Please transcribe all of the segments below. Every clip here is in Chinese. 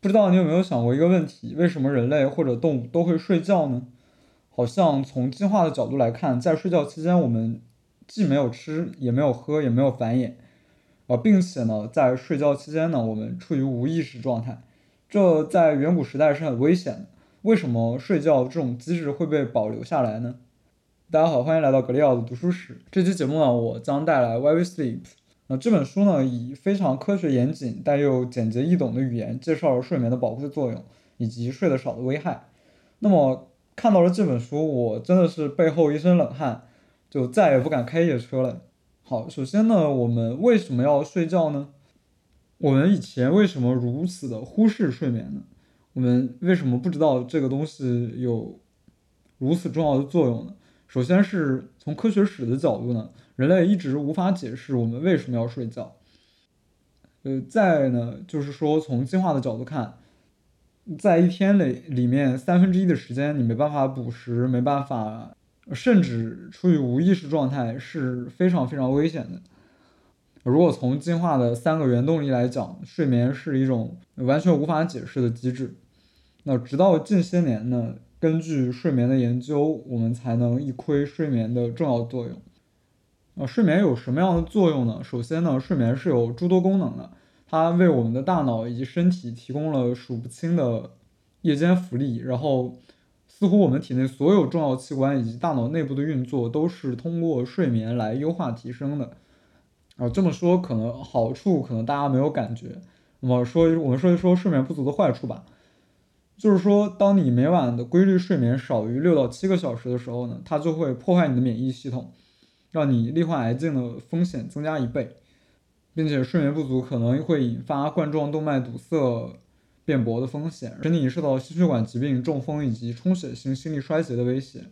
不知道你有没有想过一个问题：为什么人类或者动物都会睡觉呢？好像从进化的角度来看，在睡觉期间，我们既没有吃，也没有喝，也没有繁衍，啊，并且呢，在睡觉期间呢，我们处于无意识状态，这在远古时代是很危险的。为什么睡觉这种机制会被保留下来呢？大家好，欢迎来到格里奥的读书室。这期节目呢，我将带来《Why We Sleep》。那这本书呢，以非常科学严谨但又简洁易懂的语言，介绍了睡眠的保护作用以及睡得少的危害。那么看到了这本书，我真的是背后一身冷汗，就再也不敢开夜车了。好，首先呢，我们为什么要睡觉呢？我们以前为什么如此的忽视睡眠呢？我们为什么不知道这个东西有如此重要的作用呢？首先是从科学史的角度呢。人类一直无法解释我们为什么要睡觉。呃，再呢，就是说从进化的角度看，在一天里里面三分之一的时间你没办法捕食，没办法，甚至处于无意识状态是非常非常危险的。如果从进化的三个原动力来讲，睡眠是一种完全无法解释的机制。那直到近些年呢，根据睡眠的研究，我们才能一窥睡眠的重要作用。呃，睡眠有什么样的作用呢？首先呢，睡眠是有诸多功能的，它为我们的大脑以及身体提供了数不清的夜间福利。然后，似乎我们体内所有重要器官以及大脑内部的运作都是通过睡眠来优化提升的。啊，这么说可能好处可能大家没有感觉。那么说，我们说一说睡眠不足的坏处吧。就是说，当你每晚的规律睡眠少于六到七个小时的时候呢，它就会破坏你的免疫系统。让你罹患癌症的风险增加一倍，并且睡眠不足可能会引发冠状动脉堵塞、变薄的风险，使你受到心血管疾病、中风以及充血性心力衰竭的威胁。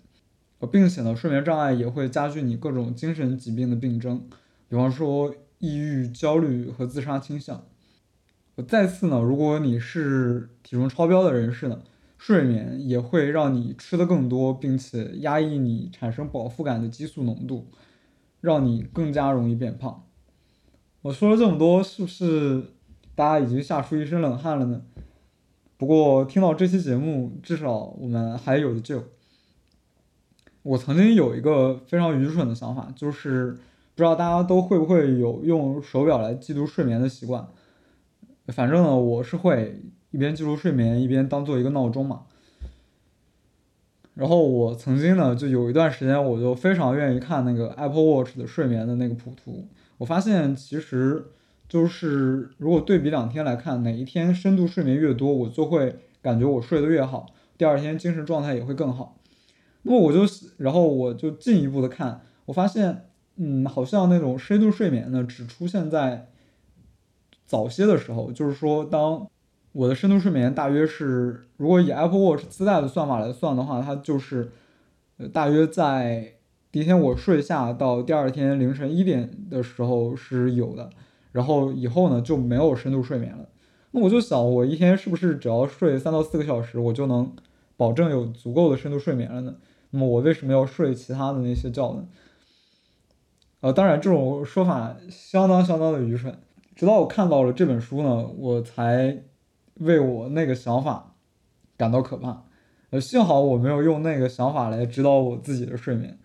呃，并且呢，睡眠障碍也会加剧你各种精神疾病的病症，比方说抑郁、焦虑和自杀倾向。再次呢，如果你是体重超标的人士呢，睡眠也会让你吃的更多，并且压抑你产生饱腹感的激素浓度。让你更加容易变胖。我说了这么多，是不是大家已经吓出一身冷汗了呢？不过听到这期节目，至少我们还有的救。我曾经有一个非常愚蠢的想法，就是不知道大家都会不会有用手表来记录睡眠的习惯。反正呢，我是会一边记录睡眠，一边当做一个闹钟嘛。然后我曾经呢，就有一段时间，我就非常愿意看那个 Apple Watch 的睡眠的那个谱图。我发现其实就是如果对比两天来看，哪一天深度睡眠越多，我就会感觉我睡得越好，第二天精神状态也会更好。那么我就，然后我就进一步的看，我发现，嗯，好像那种深度睡眠呢，只出现在早些的时候，就是说当。我的深度睡眠大约是，如果以 Apple Watch 自带的算法来算的话，它就是，呃，大约在第一天我睡下到第二天凌晨一点的时候是有的，然后以后呢就没有深度睡眠了。那我就想，我一天是不是只要睡三到四个小时，我就能保证有足够的深度睡眠了呢？那么我为什么要睡其他的那些觉呢？呃，当然这种说法相当相当的愚蠢。直到我看到了这本书呢，我才。为我那个想法感到可怕，呃，幸好我没有用那个想法来指导我自己的睡眠。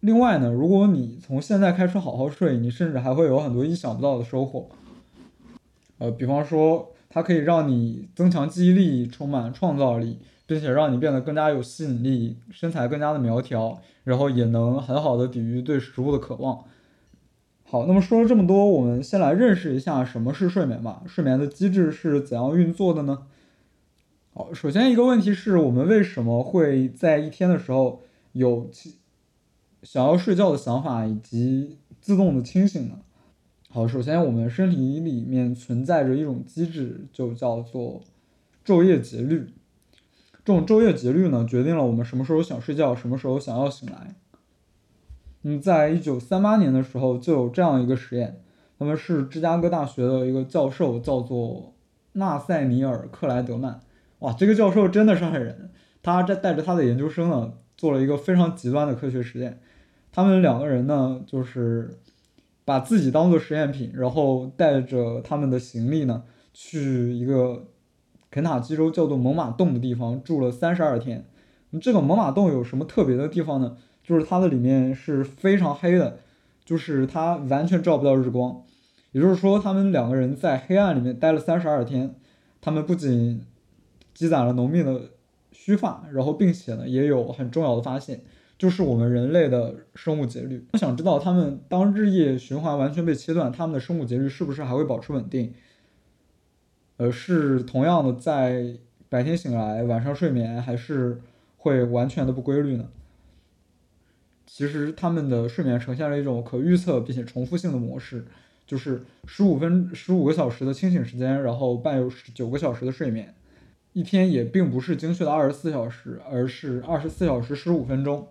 另外呢，如果你从现在开始好好睡，你甚至还会有很多意想不到的收获。呃，比方说，它可以让你增强记忆力，充满创造力，并且让你变得更加有吸引力，身材更加的苗条，然后也能很好的抵御对食物的渴望。好，那么说了这么多，我们先来认识一下什么是睡眠吧。睡眠的机制是怎样运作的呢？好，首先一个问题是我们为什么会在一天的时候有想要睡觉的想法以及自动的清醒呢？好，首先我们身体里面存在着一种机制，就叫做昼夜节律。这种昼夜节律呢，决定了我们什么时候想睡觉，什么时候想要醒来。嗯，在一九三八年的时候就有这样一个实验，他们是芝加哥大学的一个教授，叫做纳塞尼尔·克莱德曼。哇，这个教授真的是狠人，他在带着他的研究生呢，做了一个非常极端的科学实验。他们两个人呢，就是把自己当做实验品，然后带着他们的行李呢，去一个肯塔基州叫做猛犸洞的地方住了三十二天。这个猛犸洞有什么特别的地方呢？就是它的里面是非常黑的，就是它完全照不到日光。也就是说，他们两个人在黑暗里面待了三十二天，他们不仅积攒了浓密的须发，然后并且呢，也有很重要的发现，就是我们人类的生物节律。我想知道，他们当日夜循环完全被切断，他们的生物节律是不是还会保持稳定？呃，是同样的在白天醒来，晚上睡眠，还是会完全的不规律呢？其实他们的睡眠呈现了一种可预测并且重复性的模式。就是十五分十五个小时的清醒时间，然后伴有九个小时的睡眠，一天也并不是精确的二十四小时，而是二十四小时十五分钟。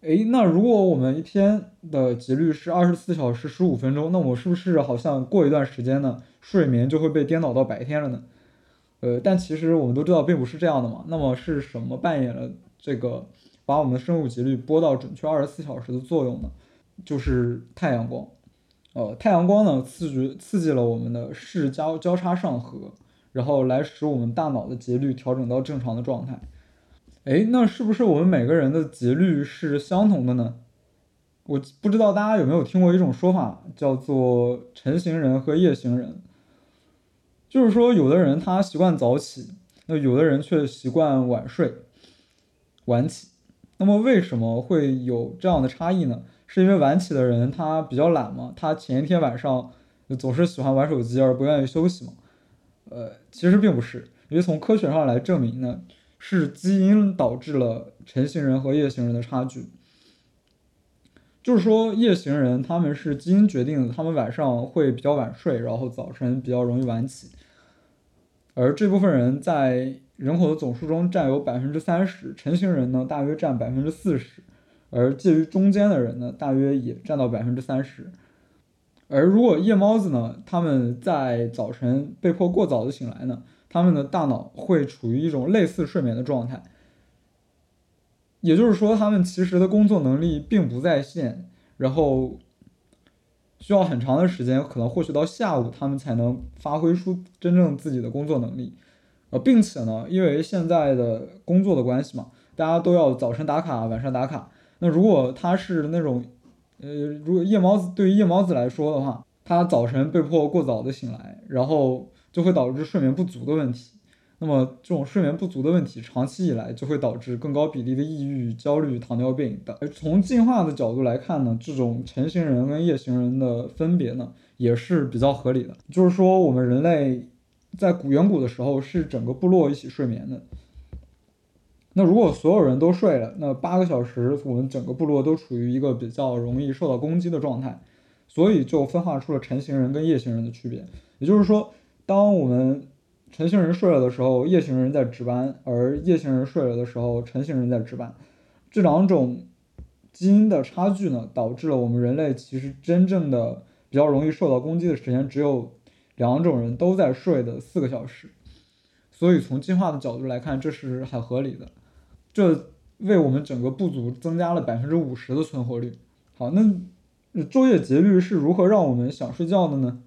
诶，那如果我们一天的节律是二十四小时十五分钟，那我是不是好像过一段时间呢，睡眠就会被颠倒到白天了呢？呃，但其实我们都知道并不是这样的嘛。那么是什么扮演了这个把我们的生物节律拨到准确二十四小时的作用呢？就是太阳光。呃，太阳光呢，刺激刺激了我们的视交交叉上核，然后来使我们大脑的节律调整到正常的状态。哎，那是不是我们每个人的节律是相同的呢？我不知道大家有没有听过一种说法，叫做晨行人和夜行人。就是说，有的人他习惯早起，那有的人却习惯晚睡、晚起。那么为什么会有这样的差异呢？是因为晚起的人他比较懒嘛，他前一天晚上总是喜欢玩手机而不愿意休息嘛。呃，其实并不是，因为从科学上来证明呢，是基因导致了晨行人和夜行人的差距。就是说，夜行人他们是基因决定的，他们晚上会比较晚睡，然后早晨比较容易晚起。而这部分人在人口的总数中占有百分之三十，晨型人呢大约占百分之四十。而介于中间的人呢，大约也占到百分之三十。而如果夜猫子呢，他们在早晨被迫过早的醒来呢，他们的大脑会处于一种类似睡眠的状态。也就是说，他们其实的工作能力并不在线，然后需要很长的时间，可能或许到下午，他们才能发挥出真正自己的工作能力。呃，并且呢，因为现在的工作的关系嘛，大家都要早晨打卡，晚上打卡。那如果他是那种，呃，如果夜猫子对于夜猫子来说的话，他早晨被迫过早的醒来，然后就会导致睡眠不足的问题。那么这种睡眠不足的问题，长期以来就会导致更高比例的抑郁、焦虑、糖尿病等。从进化的角度来看呢，这种晨行人跟夜行人的分别呢，也是比较合理的。就是说，我们人类在古远古的时候是整个部落一起睡眠的。那如果所有人都睡了，那八个小时，我们整个部落都处于一个比较容易受到攻击的状态，所以就分化出了晨行人跟夜行人的区别。也就是说，当我们晨行人睡了的时候，夜行人在值班；而夜行人睡了的时候，晨行人在值班。这两种基因的差距呢，导致了我们人类其实真正的比较容易受到攻击的时间只有两种人都在睡的四个小时。所以从进化的角度来看，这是很合理的。这为我们整个部族增加了百分之五十的存活率。好，那昼夜节律是如何让我们想睡觉的呢？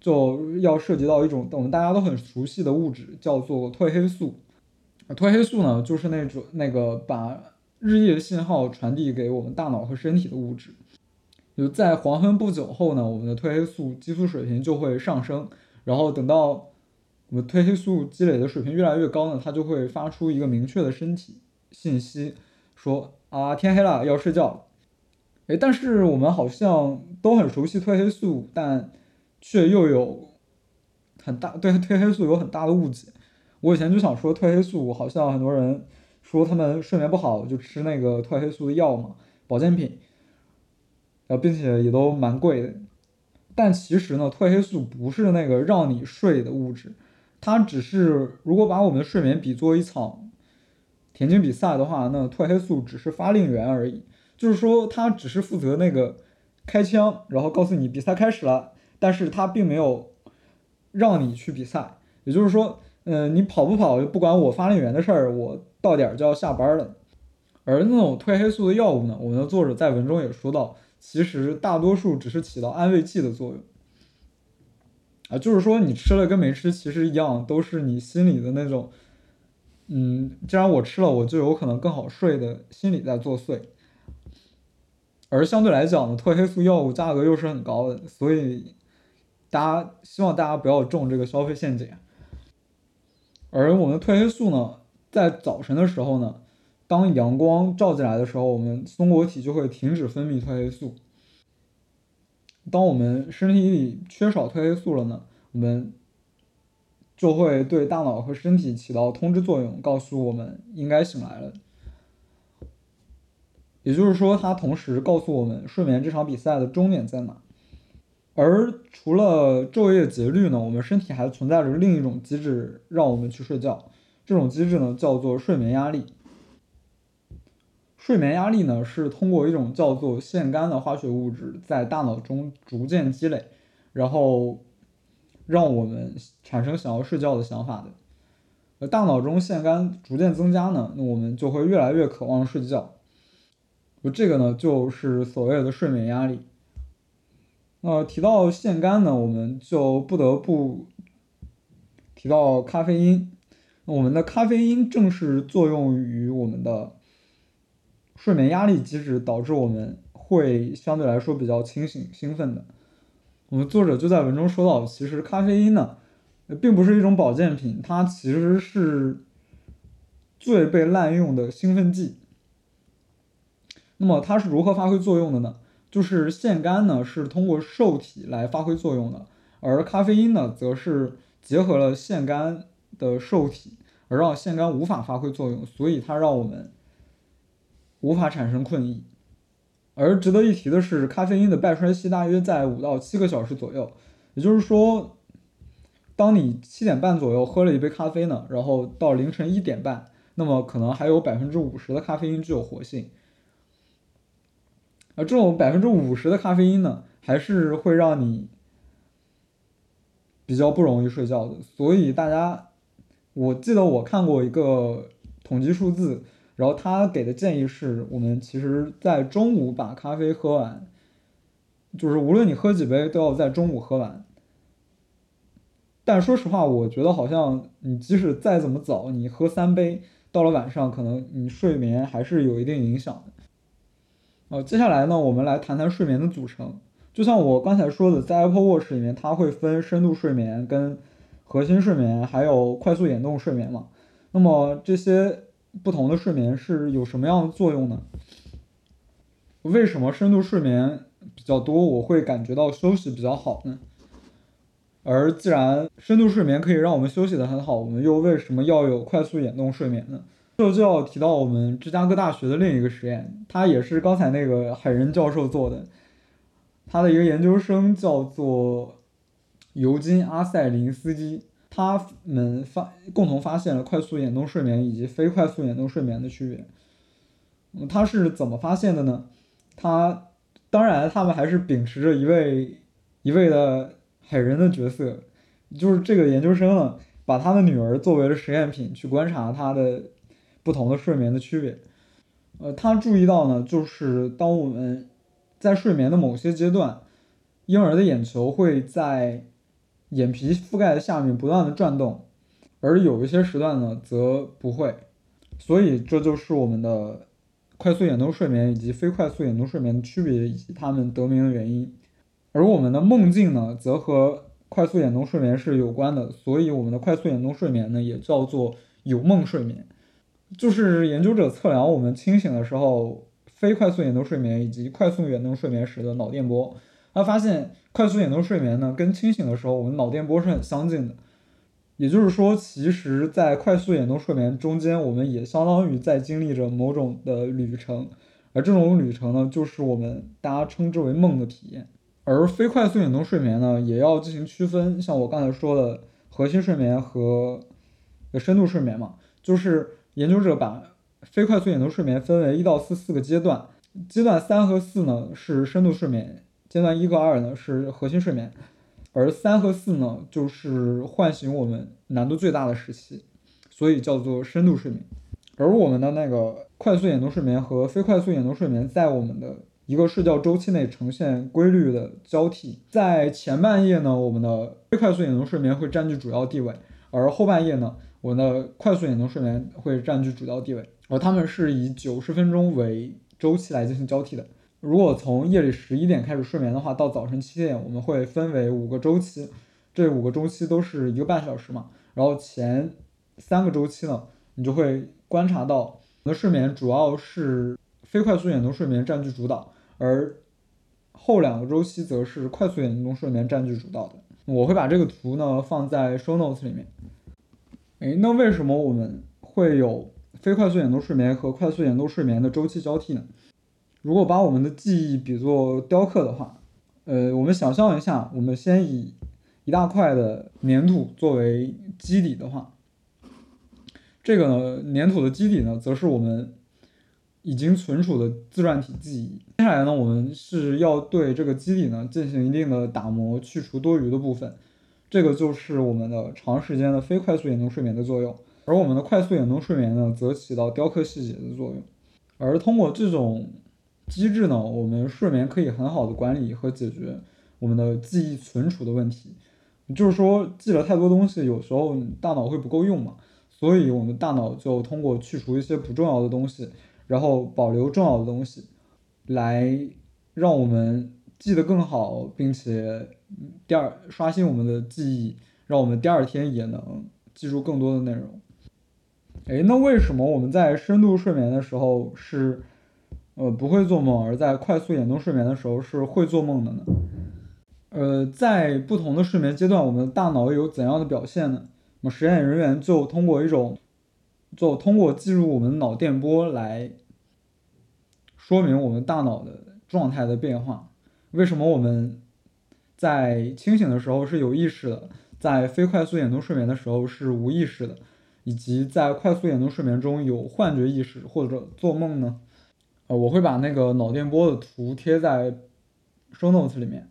就要涉及到一种我们大家都很熟悉的物质，叫做褪黑素。褪黑素呢，就是那种那个把日夜信号传递给我们大脑和身体的物质。就在黄昏不久后呢，我们的褪黑素激素水平就会上升，然后等到我们褪黑素积累的水平越来越高呢，它就会发出一个明确的身体。信息说啊，天黑了，要睡觉。哎，但是我们好像都很熟悉褪黑素，但却又有很大对褪黑素有很大的误解。我以前就想说，褪黑素好像很多人说他们睡眠不好就吃那个褪黑素的药嘛，保健品，呃，并且也都蛮贵的。但其实呢，褪黑素不是那个让你睡的物质，它只是如果把我们的睡眠比作一场。田径比赛的话，那褪黑素只是发令员而已，就是说它只是负责那个开枪，然后告诉你比赛开始了，但是它并没有让你去比赛。也就是说，嗯，你跑不跑不管我发令员的事儿，我到点儿就要下班了。而那种褪黑素的药物呢，我们的作者在文中也说到，其实大多数只是起到安慰剂的作用。啊，就是说你吃了跟没吃其实一样，都是你心里的那种，嗯，既然我吃了，我就有可能更好睡的心理在作祟。而相对来讲呢，褪黑素药物价格又是很高的，所以大家希望大家不要中这个消费陷阱。而我们褪黑素呢，在早晨的时候呢，当阳光照进来的时候，我们松果体就会停止分泌褪黑素。当我们身体里缺少褪黑素了呢，我们就会对大脑和身体起到通知作用，告诉我们应该醒来了。也就是说，它同时告诉我们睡眠这场比赛的终点在哪。而除了昼夜节律呢，我们身体还存在着另一种机制让我们去睡觉。这种机制呢叫做睡眠压力。睡眠压力呢，是通过一种叫做腺苷的化学物质在大脑中逐渐积累，然后让我们产生想要睡觉的想法的。呃，大脑中腺苷逐渐增加呢，那我们就会越来越渴望睡觉。就这个呢，就是所谓的睡眠压力。那提到腺苷呢，我们就不得不提到咖啡因。我们的咖啡因正是作用于我们的。睡眠压力机制导致我们会相对来说比较清醒、兴奋的。我们作者就在文中说到，其实咖啡因呢，并不是一种保健品，它其实是最被滥用的兴奋剂。那么它是如何发挥作用的呢？就是腺苷呢是通过受体来发挥作用的，而咖啡因呢则是结合了腺苷的受体，而让腺苷无法发挥作用，所以它让我们。无法产生困意，而值得一提的是，咖啡因的半衰期大约在五到七个小时左右。也就是说，当你七点半左右喝了一杯咖啡呢，然后到凌晨一点半，那么可能还有百分之五十的咖啡因具有活性。而这种百分之五十的咖啡因呢，还是会让你比较不容易睡觉的。所以大家，我记得我看过一个统计数字。然后他给的建议是我们其实，在中午把咖啡喝完，就是无论你喝几杯，都要在中午喝完。但说实话，我觉得好像你即使再怎么早，你喝三杯，到了晚上，可能你睡眠还是有一定影响的。呃，接下来呢，我们来谈谈睡眠的组成。就像我刚才说的，在 Apple Watch 里面，它会分深度睡眠、跟核心睡眠，还有快速眼动睡眠嘛。那么这些。不同的睡眠是有什么样的作用呢？为什么深度睡眠比较多，我会感觉到休息比较好呢？而既然深度睡眠可以让我们休息的很好，我们又为什么要有快速眼动睡眠呢？这就要提到我们芝加哥大学的另一个实验，它也是刚才那个海人教授做的，他的一个研究生叫做尤金阿塞林斯基。他们发共同发现了快速眼动睡眠以及非快速眼动睡眠的区别。嗯，他是怎么发现的呢？他当然，他们还是秉持着一位一位的海人的角色，就是这个研究生呢，把他的女儿作为了实验品去观察他的不同的睡眠的区别。呃，他注意到呢，就是当我们在睡眠的某些阶段，婴儿的眼球会在。眼皮覆盖的下面不断的转动，而有一些时段呢则不会，所以这就是我们的快速眼动睡眠以及非快速眼动睡眠的区别以及它们得名的原因。而我们的梦境呢则和快速眼动睡眠是有关的，所以我们的快速眼动睡眠呢也叫做有梦睡眠。就是研究者测量我们清醒的时候非快速眼动睡眠以及快速眼动睡眠时的脑电波。他发现，快速眼动睡眠呢，跟清醒的时候我们脑电波是很相近的。也就是说，其实，在快速眼动睡眠中间，我们也相当于在经历着某种的旅程，而这种旅程呢，就是我们大家称之为梦的体验。而非快速眼动睡眠呢，也要进行区分，像我刚才说的核心睡眠和深度睡眠嘛，就是研究者把非快速眼动睡眠分为一到四四个阶段，阶段三和四呢是深度睡眠。阶段一和二呢是核心睡眠，而三和四呢就是唤醒我们难度最大的时期，所以叫做深度睡眠。而我们的那个快速眼动睡眠和非快速眼动睡眠，在我们的一个睡觉周期内呈现规律的交替。在前半夜呢，我们的非快速眼动睡眠会占据主要地位，而后半夜呢，我们的快速眼动睡眠会占据主要地位。而它们是以九十分钟为周期来进行交替的。如果从夜里十一点开始睡眠的话，到早晨七点，我们会分为五个周期，这五个周期都是一个半小时嘛。然后前三个周期呢，你就会观察到，我的睡眠主要是非快速眼动睡眠占据主导，而后两个周期则是快速眼动睡眠占据主导的。我会把这个图呢放在 show notes 里面。诶，那为什么我们会有非快速眼动睡眠和快速眼动睡眠的周期交替呢？如果把我们的记忆比作雕刻的话，呃，我们想象一下，我们先以一大块的粘土作为基底的话，这个呢，粘土的基底呢，则是我们已经存储的自传体记忆。接下来呢，我们是要对这个基底呢进行一定的打磨，去除多余的部分。这个就是我们的长时间的非快速眼动睡眠的作用，而我们的快速眼动睡眠呢，则起到雕刻细节的作用。而通过这种机制呢，我们睡眠可以很好的管理和解决我们的记忆存储的问题。就是说，记了太多东西，有时候大脑会不够用嘛，所以我们大脑就通过去除一些不重要的东西，然后保留重要的东西，来让我们记得更好，并且第二刷新我们的记忆，让我们第二天也能记住更多的内容。诶，那为什么我们在深度睡眠的时候是？呃，不会做梦，而在快速眼动睡眠的时候是会做梦的呢。呃，在不同的睡眠阶段，我们的大脑有怎样的表现呢？那么实验人员就通过一种，就通过记录我们脑电波来说明我们大脑的状态的变化。为什么我们在清醒的时候是有意识的，在非快速眼动睡眠的时候是无意识的，以及在快速眼动睡眠中有幻觉意识或者做梦呢？呃，我会把那个脑电波的图贴在 show notes 里面。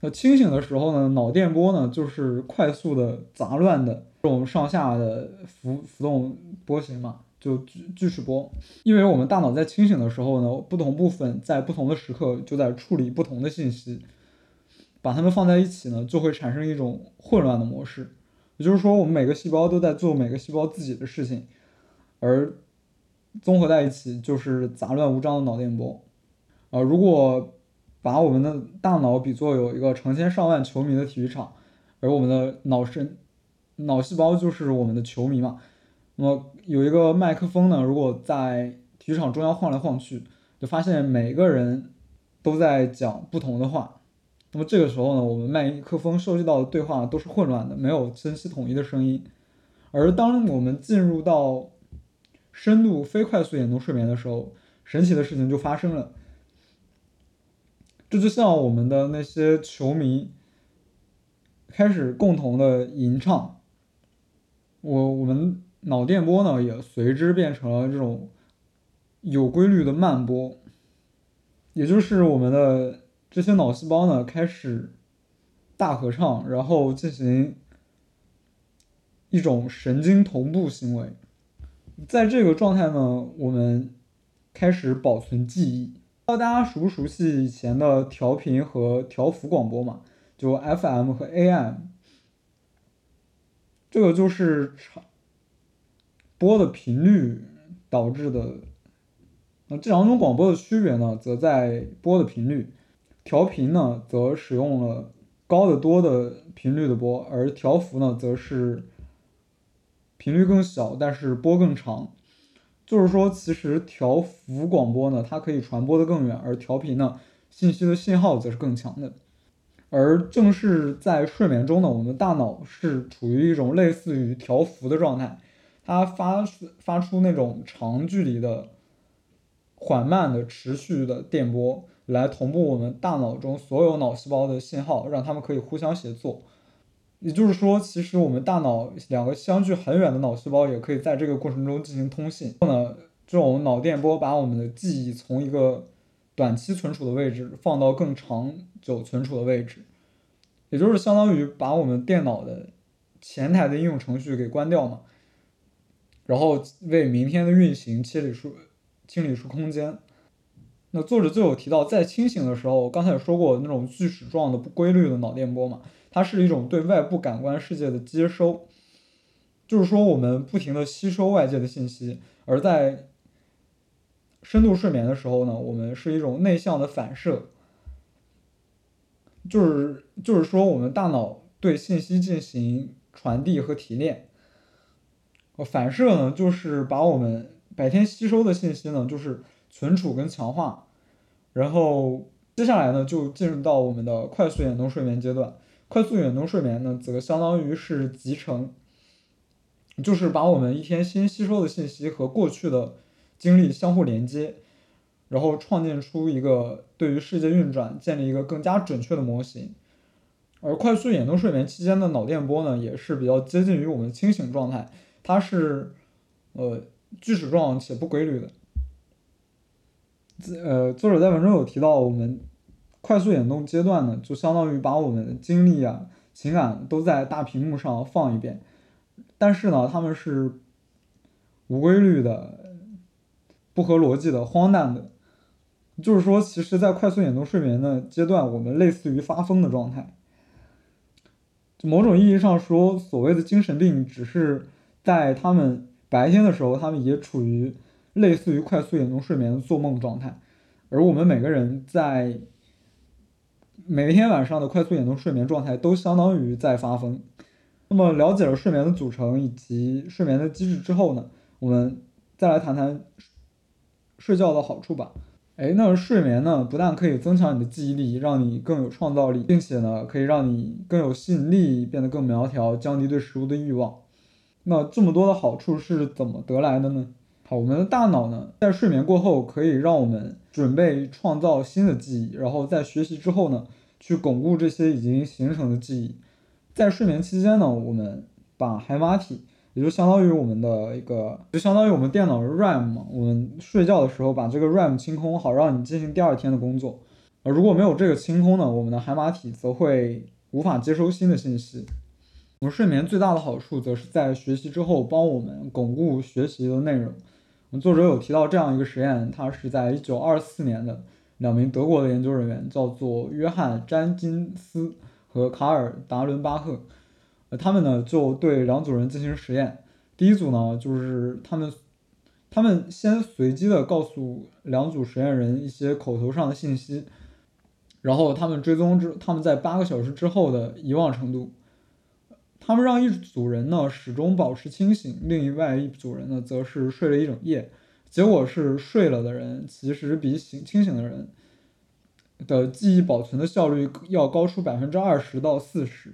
那清醒的时候呢，脑电波呢就是快速的、杂乱的这种上下的浮浮动波形嘛，就锯锯齿波。因为我们大脑在清醒的时候呢，不同部分在不同的时刻就在处理不同的信息，把它们放在一起呢，就会产生一种混乱的模式。也就是说，我们每个细胞都在做每个细胞自己的事情，而。综合在一起就是杂乱无章的脑电波，啊，如果把我们的大脑比作有一个成千上万球迷的体育场，而我们的脑神脑细胞就是我们的球迷嘛，那么有一个麦克风呢，如果在体育场中央晃来晃去，就发现每个人都在讲不同的话，那么这个时候呢，我们麦克风收集到的对话都是混乱的，没有清晰统一的声音，而当我们进入到深度非快速眼动睡眠的时候，神奇的事情就发生了。这就像我们的那些球迷开始共同的吟唱，我我们脑电波呢也随之变成了这种有规律的慢波，也就是我们的这些脑细胞呢开始大合唱，然后进行一种神经同步行为。在这个状态呢，我们开始保存记忆。不知道大家熟不熟悉以前的调频和调幅广播嘛？就 FM 和 AM，这个就是长播的频率导致的。那这两种广播的区别呢，则在播的频率。调频呢，则使用了高得多的频率的波，而调幅呢，则是。频率更小，但是波更长，就是说，其实调幅广播呢，它可以传播的更远，而调频呢，信息的信号则是更强的。而正是在睡眠中呢，我们大脑是处于一种类似于调幅的状态，它发发出那种长距离的、缓慢的、持续的电波，来同步我们大脑中所有脑细胞的信号，让它们可以互相协作。也就是说，其实我们大脑两个相距很远的脑细胞也可以在这个过程中进行通信。后呢，这种脑电波把我们的记忆从一个短期存储的位置放到更长久存储的位置，也就是相当于把我们电脑的前台的应用程序给关掉嘛，然后为明天的运行清理出清理出空间。那作者就有提到，在清醒的时候，刚才也说过那种锯齿状的不规律的脑电波嘛，它是一种对外部感官世界的接收，就是说我们不停的吸收外界的信息，而在深度睡眠的时候呢，我们是一种内向的反射，就是就是说我们大脑对信息进行传递和提炼，反射呢就是把我们白天吸收的信息呢就是。存储跟强化，然后接下来呢就进入到我们的快速眼动睡眠阶段。快速眼动睡眠呢，则相当于是集成，就是把我们一天新吸收的信息和过去的经历相互连接，然后创建出一个对于世界运转建立一个更加准确的模型。而快速眼动睡眠期间的脑电波呢，也是比较接近于我们清醒状态，它是呃锯齿状且不规律的。呃，作者在文中有提到，我们快速眼动阶段呢，就相当于把我们的精力啊、情感都在大屏幕上放一遍，但是呢，他们是无规律的、不合逻辑的、荒诞的。就是说，其实，在快速眼动睡眠的阶段，我们类似于发疯的状态。某种意义上说，所谓的精神病，只是在他们白天的时候，他们也处于。类似于快速眼动睡眠的做梦状态，而我们每个人在每天晚上的快速眼动睡眠状态都相当于在发疯。那么了解了睡眠的组成以及睡眠的机制之后呢，我们再来谈谈睡觉的好处吧。哎，那睡眠呢，不但可以增强你的记忆力，让你更有创造力，并且呢，可以让你更有吸引力，变得更苗条，降低对食物的欲望。那这么多的好处是怎么得来的呢？好，我们的大脑呢，在睡眠过后可以让我们准备创造新的记忆，然后在学习之后呢，去巩固这些已经形成的记忆。在睡眠期间呢，我们把海马体，也就相当于我们的一个，就相当于我们电脑的 RAM 嘛。我们睡觉的时候把这个 RAM 清空，好让你进行第二天的工作。而如果没有这个清空呢，我们的海马体则会无法接收新的信息。我们睡眠最大的好处，则是在学习之后帮我们巩固学习的内容。作者有提到这样一个实验，它是在一九二四年的两名德国的研究人员，叫做约翰詹金斯和卡尔达伦巴赫，呃，他们呢就对两组人进行实验。第一组呢，就是他们，他们先随机的告诉两组实验人一些口头上的信息，然后他们追踪之他们在八个小时之后的遗忘程度。他们让一组人呢始终保持清醒，另外一组人呢则是睡了一整夜。结果是睡了的人其实比醒清醒的人的记忆保存的效率要高出百分之二十到四十。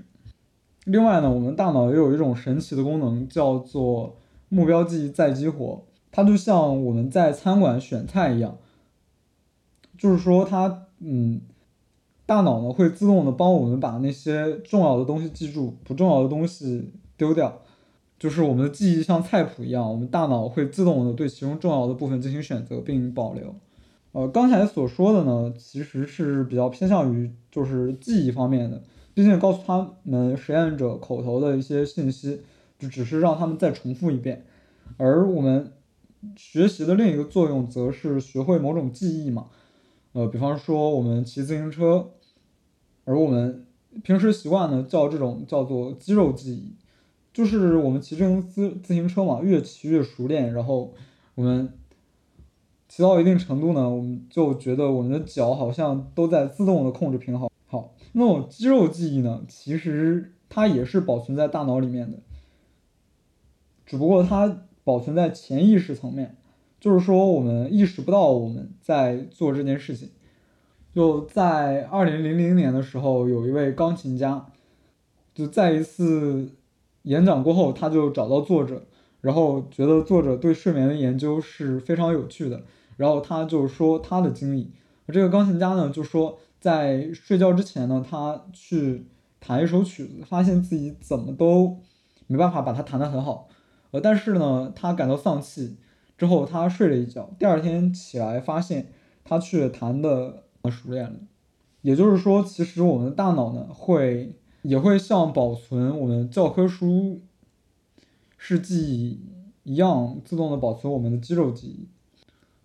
另外呢，我们大脑也有一种神奇的功能，叫做目标记忆再激活。它就像我们在餐馆选菜一样，就是说它嗯。大脑呢会自动的帮我们把那些重要的东西记住，不重要的东西丢掉，就是我们的记忆像菜谱一样，我们大脑会自动的对其中重要的部分进行选择并保留。呃，刚才所说的呢，其实是比较偏向于就是记忆方面的，毕竟告诉他们实验者口头的一些信息，就只是让他们再重复一遍，而我们学习的另一个作用则是学会某种记忆嘛。呃，比方说我们骑自行车。而我们平时习惯呢叫这种叫做肌肉记忆，就是我们骑自自自行车嘛，越骑越熟练，然后我们骑到一定程度呢，我们就觉得我们的脚好像都在自动的控制平衡。好，那种肌肉记忆呢，其实它也是保存在大脑里面的，只不过它保存在潜意识层面，就是说我们意识不到我们在做这件事情。就在二零零零年的时候，有一位钢琴家，就在一次演讲过后，他就找到作者，然后觉得作者对睡眠的研究是非常有趣的，然后他就说他的经历。这个钢琴家呢，就说在睡觉之前呢，他去弹一首曲子，发现自己怎么都没办法把它弹得很好，呃，但是呢，他感到丧气，之后他睡了一觉，第二天起来发现他却弹的。熟练了，也就是说，其实我们的大脑呢，会也会像保存我们教科书式记忆一样，自动的保存我们的肌肉记忆。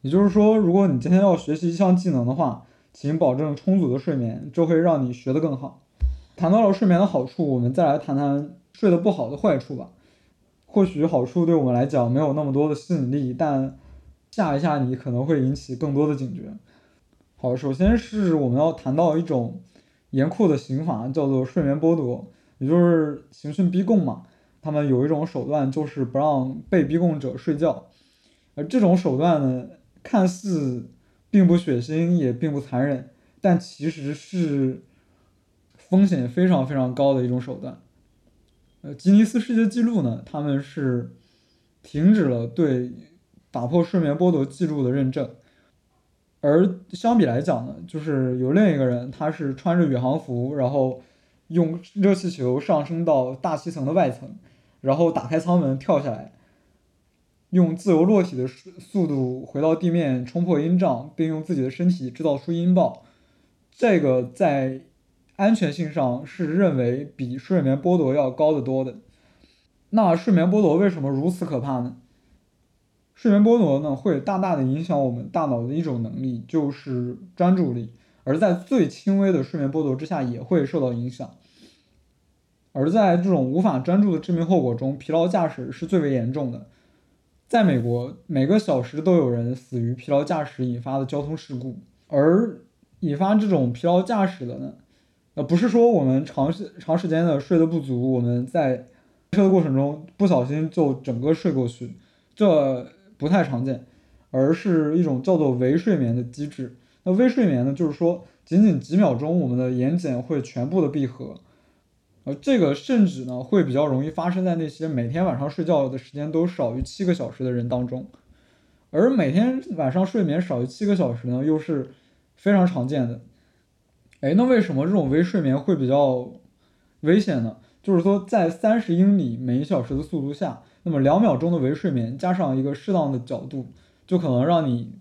也就是说，如果你今天要学习一项技能的话，请保证充足的睡眠，这会让你学得更好。谈到了睡眠的好处，我们再来谈谈睡得不好的坏处吧。或许好处对我们来讲没有那么多的吸引力，但吓一吓你可能会引起更多的警觉。好，首先是我们要谈到一种严酷的刑罚，叫做睡眠剥夺，也就是刑讯逼供嘛。他们有一种手段，就是不让被逼供者睡觉。而这种手段呢，看似并不血腥，也并不残忍，但其实是风险非常非常高的一种手段。呃，吉尼斯世界纪录呢，他们是停止了对打破睡眠剥夺记录的认证，而相比来讲呢，就是有另一个人，他是穿着宇航服，然后用热气球上升到大气层的外层，然后打开舱门跳下来，用自由落体的速度回到地面冲破音障，并用自己的身体制造出音爆，这个在。安全性上是认为比睡眠剥夺要高得多的。那睡眠剥夺为什么如此可怕呢？睡眠剥夺呢会大大的影响我们大脑的一种能力，就是专注力，而在最轻微的睡眠剥夺之下也会受到影响。而在这种无法专注的致命后果中，疲劳驾驶是最为严重的。在美国，每个小时都有人死于疲劳驾驶引发的交通事故，而引发这种疲劳驾驶的呢？呃，不是说我们长时长时间的睡得不足，我们在开车的过程中不小心就整个睡过去，这不太常见，而是一种叫做微睡眠的机制。那微睡眠呢，就是说仅仅几秒钟，我们的眼睑会全部的闭合，呃，这个甚至呢会比较容易发生在那些每天晚上睡觉的时间都少于七个小时的人当中，而每天晚上睡眠少于七个小时呢，又是非常常见的。哎，那为什么这种微睡眠会比较危险呢？就是说，在三十英里每小时的速度下，那么两秒钟的微睡眠加上一个适当的角度，就可能让你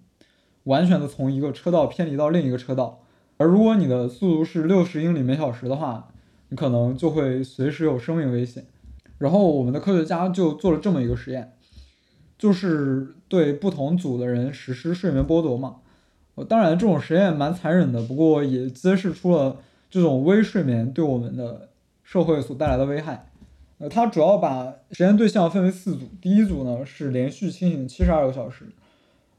完全的从一个车道偏离到另一个车道。而如果你的速度是六十英里每小时的话，你可能就会随时有生命危险。然后我们的科学家就做了这么一个实验，就是对不同组的人实施睡眠剥夺嘛。当然，这种实验蛮残忍的，不过也揭示出了这种微睡眠对我们的社会所带来的危害。呃，它主要把实验对象分为四组，第一组呢是连续清醒七十二个小时，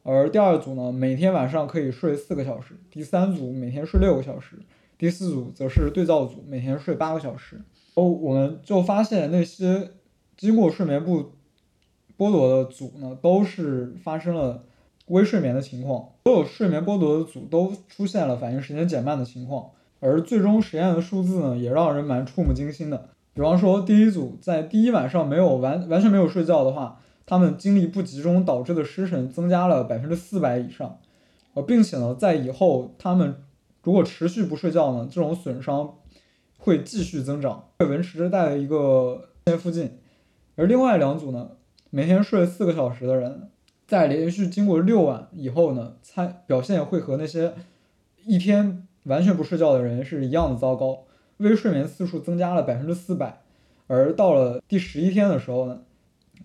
而第二组呢每天晚上可以睡四个小时，第三组每天睡六个小时，第四组则是对照组，每天睡八个小时。哦，我们就发现那些经过睡眠不剥夺的组呢，都是发生了。微睡眠的情况，所有睡眠剥夺的组都出现了反应时间减慢的情况，而最终实验的数字呢，也让人蛮触目惊心的。比方说，第一组在第一晚上没有完完全没有睡觉的话，他们精力不集中导致的失神增加了百分之四百以上，呃，并且呢，在以后他们如果持续不睡觉呢，这种损伤会继续增长，会维持在一个线附近。而另外两组呢，每天睡四个小时的人。在连续经过六晚以后呢，参表现会和那些一天完全不睡觉的人是一样的糟糕，微睡眠次数增加了百分之四百，而到了第十一天的时候呢，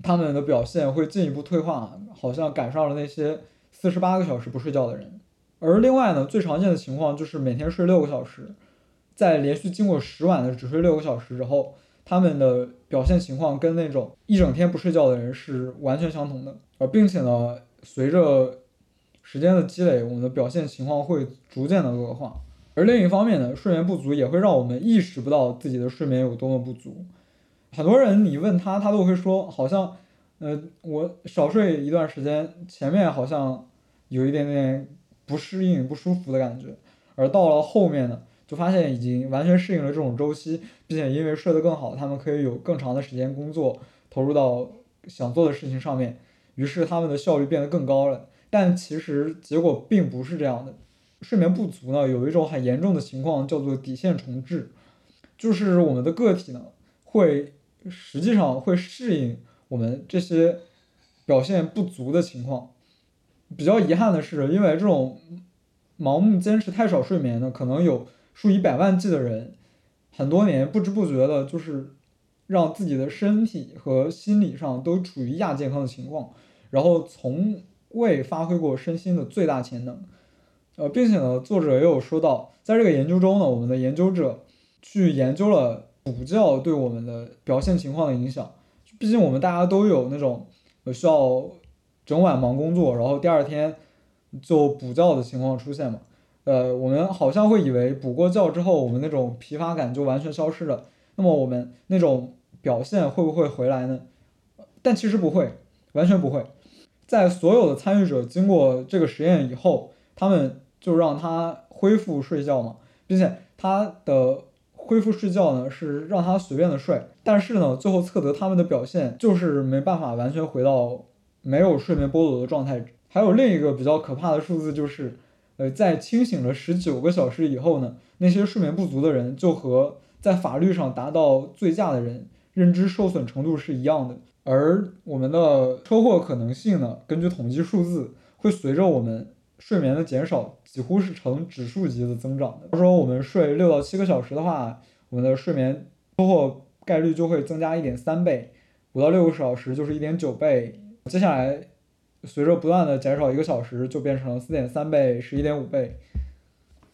他们的表现会进一步退化，好像赶上了那些四十八个小时不睡觉的人。而另外呢，最常见的情况就是每天睡六个小时，在连续经过十晚的只睡六个小时之后，他们的表现情况跟那种一整天不睡觉的人是完全相同的。呃，并且呢，随着时间的积累，我们的表现情况会逐渐的恶化。而另一方面呢，睡眠不足也会让我们意识不到自己的睡眠有多么不足。很多人你问他，他都会说，好像，呃，我少睡一段时间，前面好像有一点点不适应、不舒服的感觉，而到了后面呢，就发现已经完全适应了这种周期，并且因为睡得更好，他们可以有更长的时间工作，投入到想做的事情上面。于是他们的效率变得更高了，但其实结果并不是这样的。睡眠不足呢，有一种很严重的情况叫做底线重置，就是我们的个体呢会实际上会适应我们这些表现不足的情况。比较遗憾的是，因为这种盲目坚持太少睡眠呢，可能有数以百万计的人，很多年不知不觉的就是让自己的身体和心理上都处于亚健康的情况。然后从未发挥过身心的最大潜能。呃，并且呢，作者也有说到，在这个研究中呢，我们的研究者去研究了补觉对我们的表现情况的影响。毕竟我们大家都有那种呃需要整晚忙工作，然后第二天就补觉的情况出现嘛。呃，我们好像会以为补过觉之后，我们那种疲乏感就完全消失了。那么我们那种表现会不会回来呢？但其实不会，完全不会。在所有的参与者经过这个实验以后，他们就让他恢复睡觉嘛，并且他的恢复睡觉呢是让他随便的睡，但是呢，最后测得他们的表现就是没办法完全回到没有睡眠剥夺的状态。还有另一个比较可怕的数字就是。呃，在清醒了十九个小时以后呢，那些睡眠不足的人就和在法律上达到醉驾的人认知受损程度是一样的。而我们的车祸可能性呢，根据统计数字，会随着我们睡眠的减少，几乎是呈指数级的增长的。说我们睡六到七个小时的话，我们的睡眠收获概率就会增加一点三倍；五到六个小时就是一点九倍。接下来。随着不断的减少一个小时，就变成了四点三倍、十一点五倍，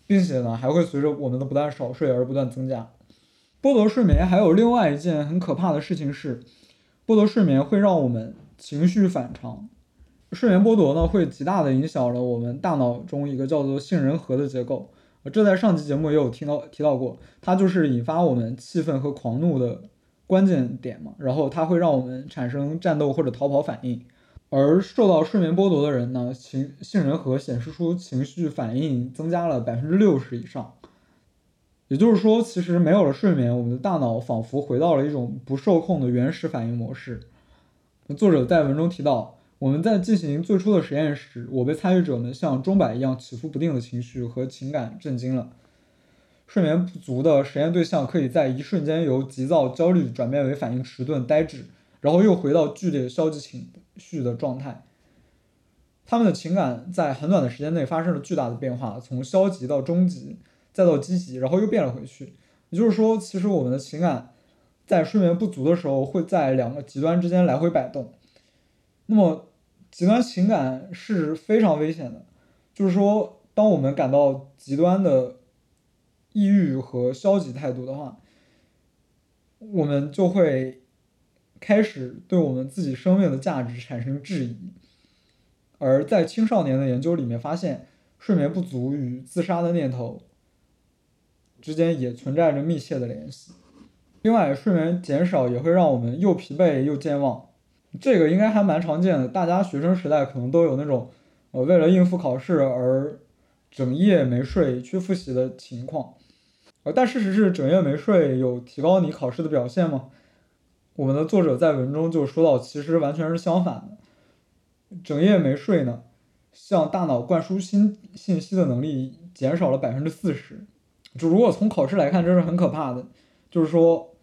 并且呢，还会随着我们的不断少睡而不断增加。剥夺睡眠还有另外一件很可怕的事情是，剥夺睡眠会让我们情绪反常。睡眠剥夺呢，会极大的影响了我们大脑中一个叫做杏仁核的结构。这在上期节目也有听到提到过，它就是引发我们气愤和狂怒的关键点嘛。然后它会让我们产生战斗或者逃跑反应。而受到睡眠剥夺的人呢，情杏仁核显示出情绪反应增加了百分之六十以上。也就是说，其实没有了睡眠，我们的大脑仿佛回到了一种不受控的原始反应模式。作者在文中提到，我们在进行最初的实验时，我被参与者们像钟摆一样起伏不定的情绪和情感震惊了。睡眠不足的实验对象可以在一瞬间由急躁、焦虑转变为反应迟钝、呆滞。然后又回到剧烈消极情绪的状态，他们的情感在很短的时间内发生了巨大的变化，从消极到中极，再到积极，然后又变了回去。也就是说，其实我们的情感在睡眠不足的时候会在两个极端之间来回摆动。那么，极端情感是非常危险的，就是说，当我们感到极端的抑郁和消极态度的话，我们就会。开始对我们自己生命的价值产生质疑，而在青少年的研究里面发现，睡眠不足与自杀的念头之间也存在着密切的联系。另外，睡眠减少也会让我们又疲惫又健忘，这个应该还蛮常见的。大家学生时代可能都有那种，呃，为了应付考试而整夜没睡去复习的情况。呃，但事实是，整夜没睡有提高你考试的表现吗？我们的作者在文中就说到，其实完全是相反的，整夜没睡呢，向大脑灌输新信息的能力减少了百分之四十。就如果从考试来看，这是很可怕的，就是说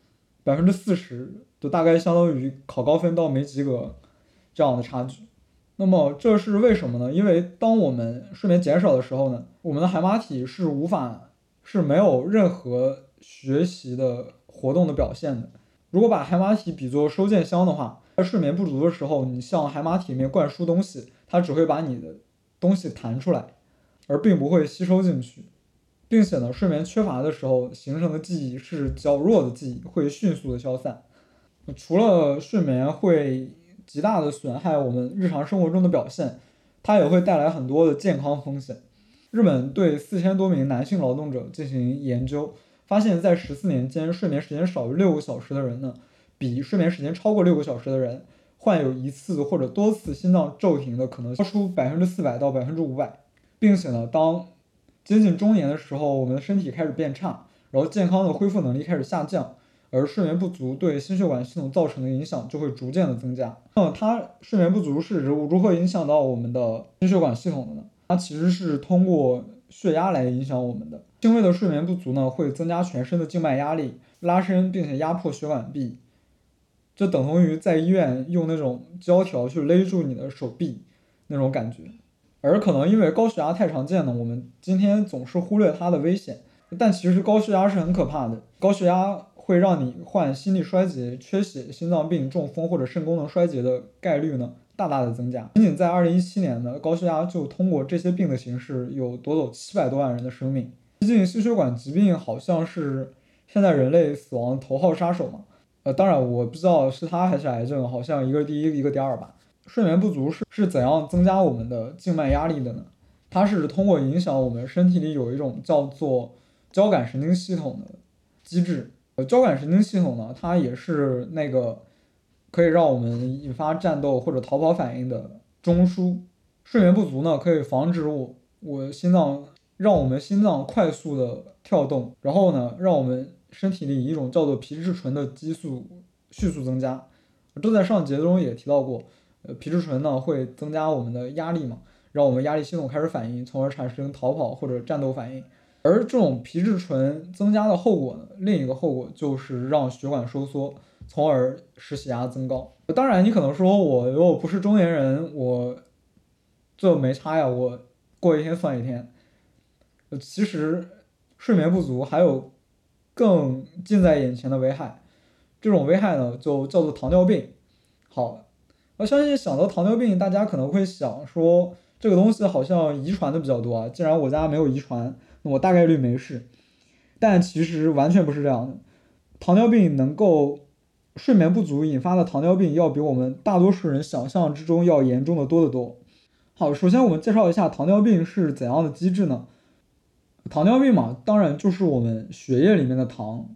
百分之四十就大概相当于考高分到没及格这样的差距。那么这是为什么呢？因为当我们睡眠减少的时候呢，我们的海马体是无法是没有任何学习的活动的表现的。如果把海马体比作收件箱的话，在睡眠不足的时候，你向海马体里面灌输东西，它只会把你的东西弹出来，而并不会吸收进去，并且呢，睡眠缺乏的时候形成的记忆是较弱的记忆，会迅速的消散。除了睡眠会极大的损害我们日常生活中的表现，它也会带来很多的健康风险。日本对四千多名男性劳动者进行研究。发现，在十四年间，睡眠时间少于六个小时的人呢，比睡眠时间超过六个小时的人，患有一次或者多次心脏骤停的可能高出百分之四百到百分之五百，并且呢，当接近中年的时候，我们的身体开始变差，然后健康的恢复能力开始下降，而睡眠不足对心血管系统造成的影响就会逐渐的增加。那么，它睡眠不足是如何影响到我们的心血管系统的呢？它其实是通过血压来影响我们的。轻微的睡眠不足呢，会增加全身的静脉压力，拉伸并且压迫血管壁，这等同于在医院用那种胶条去勒住你的手臂那种感觉。而可能因为高血压太常见了，我们今天总是忽略它的危险。但其实高血压是很可怕的，高血压会让你患心力衰竭、缺血、心脏病、中风或者肾功能衰竭的概率呢大大的增加。仅仅在二零一七年呢，高血压就通过这些病的形式，有夺走七百多万人的生命。毕竟心血管疾病好像是现在人类死亡头号杀手嘛。呃，当然我不知道是它还是癌症，好像一个第一，一个第二吧。睡眠不足是是怎样增加我们的静脉压力的呢？它是通过影响我们身体里有一种叫做交感神经系统的机制。交感神经系统呢，它也是那个可以让我们引发战斗或者逃跑反应的中枢。睡眠不足呢，可以防止我我心脏让我们心脏快速的跳动，然后呢，让我们身体里一种叫做皮质醇的激素迅速增加。这在上节中也提到过。呃，皮质醇呢会增加我们的压力嘛，让我们压力系统开始反应，从而产生逃跑或者战斗反应。而这种皮质醇增加的后果呢，另一个后果就是让血管收缩，从而使血压增高。当然，你可能说我如果不是中年人，我这没差呀，我过一天算一天。其实睡眠不足还有更近在眼前的危害，这种危害呢就叫做糖尿病。好。我相信想到糖尿病，大家可能会想说，这个东西好像遗传的比较多啊。既然我家没有遗传，我大概率没事。但其实完全不是这样的，糖尿病能够睡眠不足引发的糖尿病，要比我们大多数人想象之中要严重的多得多。好，首先我们介绍一下糖尿病是怎样的机制呢？糖尿病嘛，当然就是我们血液里面的糖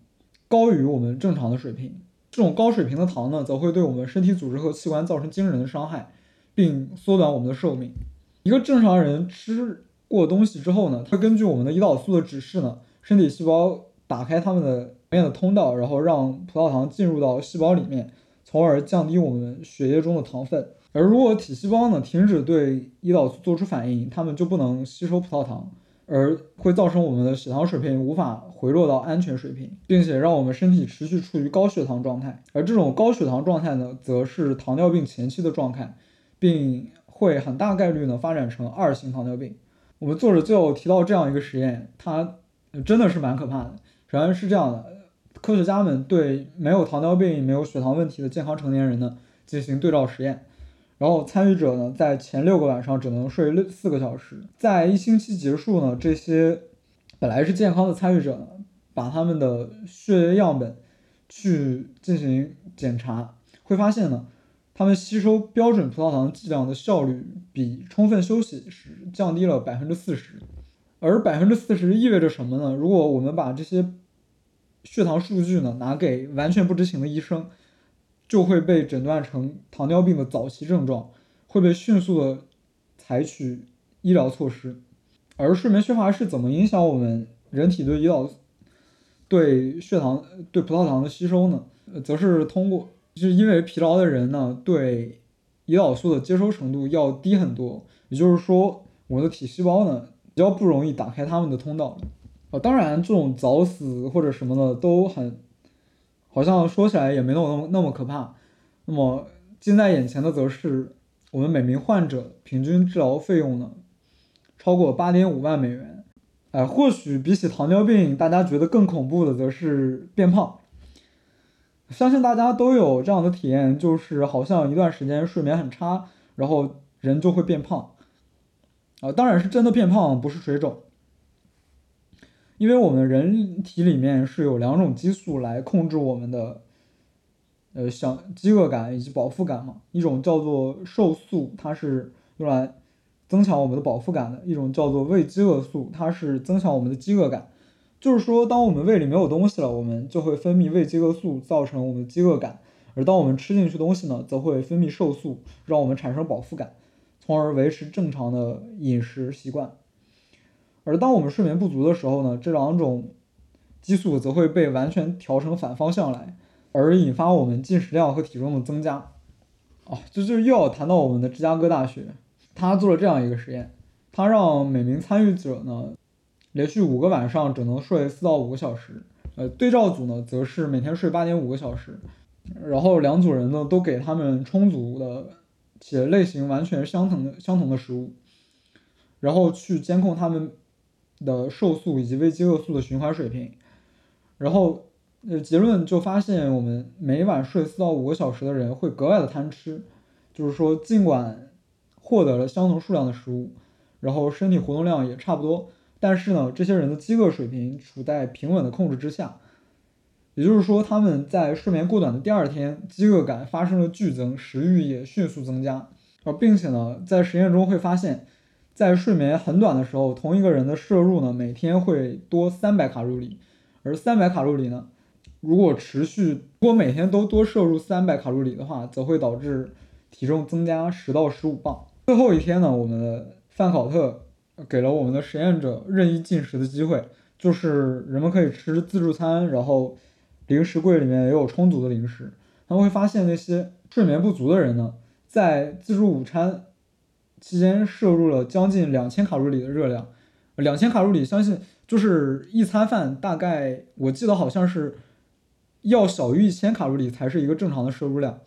高于我们正常的水平。这种高水平的糖呢，则会对我们身体组织和器官造成惊人的伤害，并缩短我们的寿命。一个正常人吃过东西之后呢，它根据我们的胰岛素的指示呢，身体细胞打开它们的面的通道，然后让葡萄糖进入到细胞里面，从而降低我们血液中的糖分。而如果体细胞呢停止对胰岛素做出反应，它们就不能吸收葡萄糖。而会造成我们的血糖水平无法回落到安全水平，并且让我们身体持续处于高血糖状态。而这种高血糖状态呢，则是糖尿病前期的状态，并会很大概率呢发展成二型糖尿病。我们作者最后提到这样一个实验，它真的是蛮可怕的。首先是这样的，科学家们对没有糖尿病、没有血糖问题的健康成年人呢进行对照实验。然后参与者呢，在前六个晚上只能睡六四个小时，在一星期结束呢，这些本来是健康的参与者呢，把他们的血液样本去进行检查，会发现呢，他们吸收标准葡萄糖剂量的效率比充分休息时降低了百分之四十，而百分之四十意味着什么呢？如果我们把这些血糖数据呢拿给完全不知情的医生。就会被诊断成糖尿病的早期症状，会被迅速的采取医疗措施。而睡眠缺乏是怎么影响我们人体对胰岛、对血糖、对葡萄糖的吸收呢？则是通过，就是因为疲劳的人呢，对胰岛素的接收程度要低很多，也就是说，我的体细胞呢比较不容易打开他们的通道。啊，当然，这种早死或者什么的都很。好像说起来也没有那么那么可怕，那么近在眼前的则是我们每名患者平均治疗费用呢，超过八点五万美元。哎，或许比起糖尿病，大家觉得更恐怖的则是变胖。相信大家都有这样的体验，就是好像一段时间睡眠很差，然后人就会变胖。啊，当然是真的变胖，不是水肿。因为我们人体里面是有两种激素来控制我们的，呃，想饥饿感以及饱腹感嘛。一种叫做瘦素，它是用来增强我们的饱腹感的；一种叫做胃饥饿素，它是增强我们的饥饿感。就是说，当我们胃里没有东西了，我们就会分泌胃饥饿素，造成我们的饥饿感；而当我们吃进去东西呢，则会分泌瘦素，让我们产生饱腹感，从而维持正常的饮食习惯。而当我们睡眠不足的时候呢，这两种激素则会被完全调成反方向来，而引发我们进食量和体重的增加。哦，这就又要谈到我们的芝加哥大学，他做了这样一个实验，他让每名参与者呢连续五个晚上只能睡四到五个小时，呃，对照组呢则是每天睡八点五个小时，然后两组人呢都给他们充足的且类型完全相同的相同的食物，然后去监控他们。的瘦素以及胃饥饿素的循环水平，然后呃结论就发现，我们每晚睡四到五个小时的人会格外的贪吃，就是说尽管获得了相同数量的食物，然后身体活动量也差不多，但是呢，这些人的饥饿水平处在平稳的控制之下。也就是说，他们在睡眠过短的第二天，饥饿感发生了剧增，食欲也迅速增加。而并且呢，在实验中会发现，在睡眠很短的时候，同一个人的摄入呢，每天会多三百卡路里。而三百卡路里呢，如果持续，如果每天都多摄入三百卡路里的话，则会导致体重增加十到十五磅。最后一天呢，我们的范考特给了我们的实验者任意进食的机会，就是人们可以吃自助餐，然后。零食柜里面也有充足的零食，他们会发现那些睡眠不足的人呢，在自助午餐期间摄入了将近两千卡路里的热量，两千卡路里，相信就是一餐饭大概我记得好像是要小于一千卡路里才是一个正常的摄入量，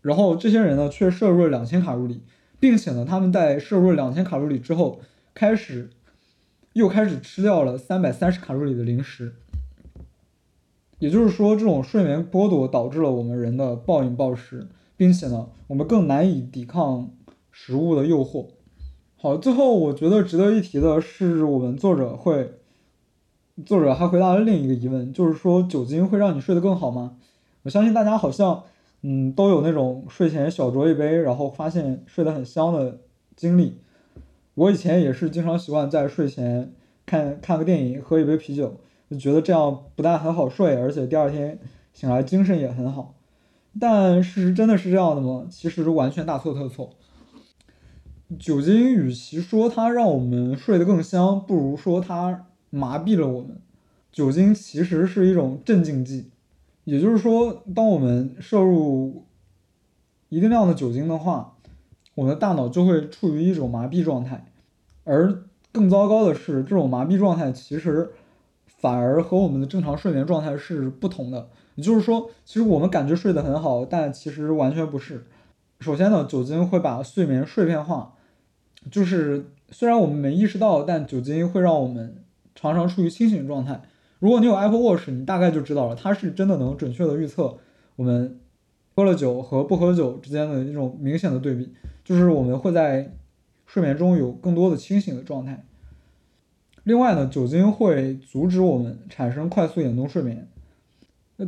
然后这些人呢却摄入了两千卡路里，并且呢他们在摄入了两千卡路里之后，开始又开始吃掉了三百三十卡路里的零食。也就是说，这种睡眠剥夺导致了我们人的暴饮暴食，并且呢，我们更难以抵抗食物的诱惑。好，最后我觉得值得一提的是，我们作者会，作者还回答了另一个疑问，就是说酒精会让你睡得更好吗？我相信大家好像，嗯，都有那种睡前小酌一杯，然后发现睡得很香的经历。我以前也是经常习惯在睡前看看个电影，喝一杯啤酒。就觉得这样不但很好睡，而且第二天醒来精神也很好。但事实真的是这样的吗？其实完全大错特错。酒精与其说它让我们睡得更香，不如说它麻痹了我们。酒精其实是一种镇静剂，也就是说，当我们摄入一定量的酒精的话，我们的大脑就会处于一种麻痹状态。而更糟糕的是，这种麻痹状态其实。反而和我们的正常睡眠状态是不同的，也就是说，其实我们感觉睡得很好，但其实完全不是。首先呢，酒精会把睡眠碎片化，就是虽然我们没意识到，但酒精会让我们常常处于清醒状态。如果你有 Apple Watch，你大概就知道了，它是真的能准确的预测我们喝了酒和不喝酒之间的一种明显的对比，就是我们会在睡眠中有更多的清醒的状态。另外呢，酒精会阻止我们产生快速眼动睡眠。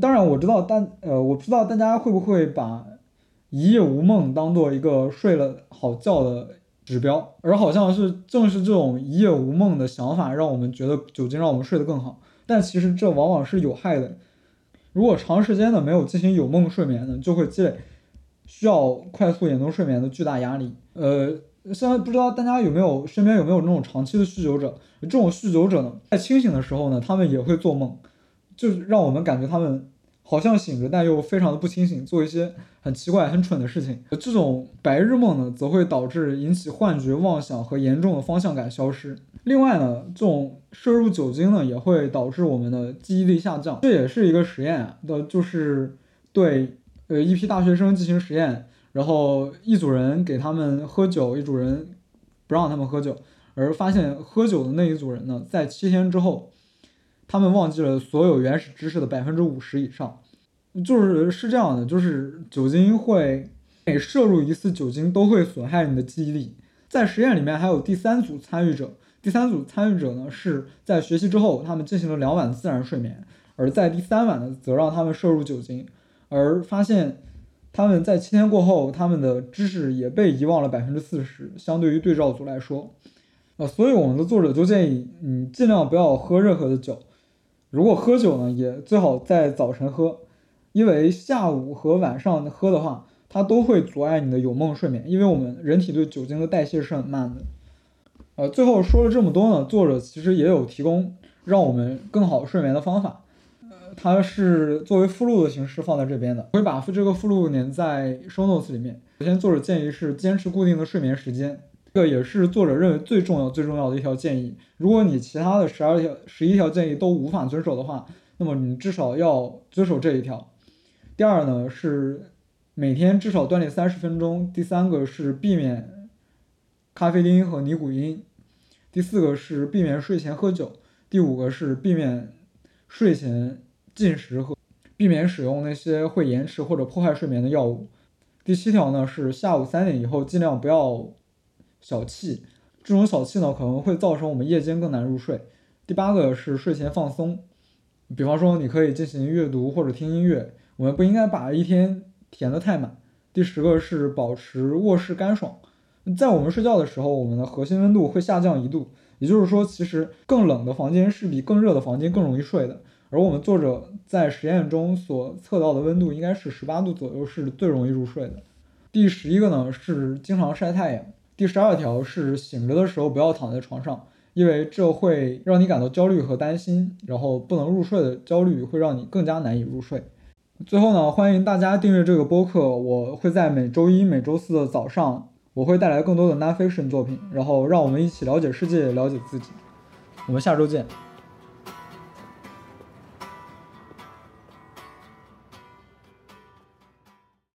当然，我知道大呃，我不知道大家会不会把一夜无梦当做一个睡了好觉的指标，而好像是正是这种一夜无梦的想法，让我们觉得酒精让我们睡得更好。但其实这往往是有害的。如果长时间的没有进行有梦睡眠呢，就会积累需要快速眼动睡眠的巨大压力。呃。现在不知道大家有没有身边有没有那种长期的酗酒者？这种酗酒者呢，在清醒的时候呢，他们也会做梦，就让我们感觉他们好像醒着，但又非常的不清醒，做一些很奇怪、很蠢的事情。这种白日梦呢，则会导致引起幻觉、妄想和严重的方向感消失。另外呢，这种摄入酒精呢，也会导致我们的记忆力下降。这也是一个实验的，就是对呃一批大学生进行实验。然后一组人给他们喝酒，一组人不让他们喝酒，而发现喝酒的那一组人呢，在七天之后，他们忘记了所有原始知识的百分之五十以上，就是是这样的，就是酒精会每摄入一次酒精都会损害你的记忆力。在实验里面还有第三组参与者，第三组参与者呢是在学习之后，他们进行了两晚自然睡眠，而在第三晚呢，则让他们摄入酒精，而发现。他们在七天过后，他们的知识也被遗忘了百分之四十，相对于对照组来说，啊，所以我们的作者就建议你尽量不要喝任何的酒，如果喝酒呢，也最好在早晨喝，因为下午和晚上喝的话，它都会阻碍你的有梦睡眠，因为我们人体对酒精的代谢是很慢的。呃，最后说了这么多呢，作者其实也有提供让我们更好睡眠的方法。它是作为附录的形式放在这边的，我会把这个附录粘在 show notes 里面。首先，作者建议是坚持固定的睡眠时间，这个也是作者认为最重要、最重要的一条建议。如果你其他的十二条、十一条建议都无法遵守的话，那么你至少要遵守这一条。第二呢是每天至少锻炼三十分钟。第三个是避免咖啡因和尼古丁。第四个是避免睡前喝酒。第五个是避免睡前。进食和避免使用那些会延迟或者破坏睡眠的药物。第七条呢是下午三点以后尽量不要小憩，这种小憩呢可能会造成我们夜间更难入睡。第八个是睡前放松，比方说你可以进行阅读或者听音乐，我们不应该把一天填得太满。第十个是保持卧室干爽，在我们睡觉的时候，我们的核心温度会下降一度，也就是说，其实更冷的房间是比更热的房间更容易睡的。而我们作者在实验中所测到的温度应该是十八度左右，是最容易入睡的。第十一个呢是经常晒太阳。第十二条是醒着的时候不要躺在床上，因为这会让你感到焦虑和担心，然后不能入睡的焦虑会让你更加难以入睡。最后呢，欢迎大家订阅这个播客，我会在每周一、每周四的早上，我会带来更多的 nonfiction 作品，然后让我们一起了解世界，了解自己。我们下周见。